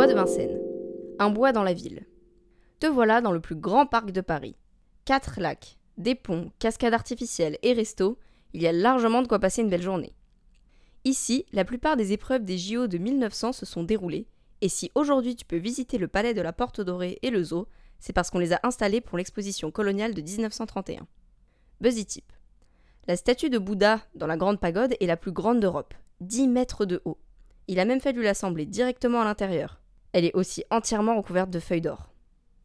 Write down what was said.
Bois de Vincennes. Un bois dans la ville. Te voilà dans le plus grand parc de Paris. Quatre lacs, des ponts, cascades artificielles et restos, il y a largement de quoi passer une belle journée. Ici, la plupart des épreuves des JO de 1900 se sont déroulées, et si aujourd'hui tu peux visiter le palais de la Porte Dorée et le zoo, c'est parce qu'on les a installés pour l'exposition coloniale de 1931. Buzzy. La statue de Bouddha dans la Grande Pagode est la plus grande d'Europe, 10 mètres de haut. Il a même fallu l'assembler directement à l'intérieur. Elle est aussi entièrement recouverte de feuilles d'or.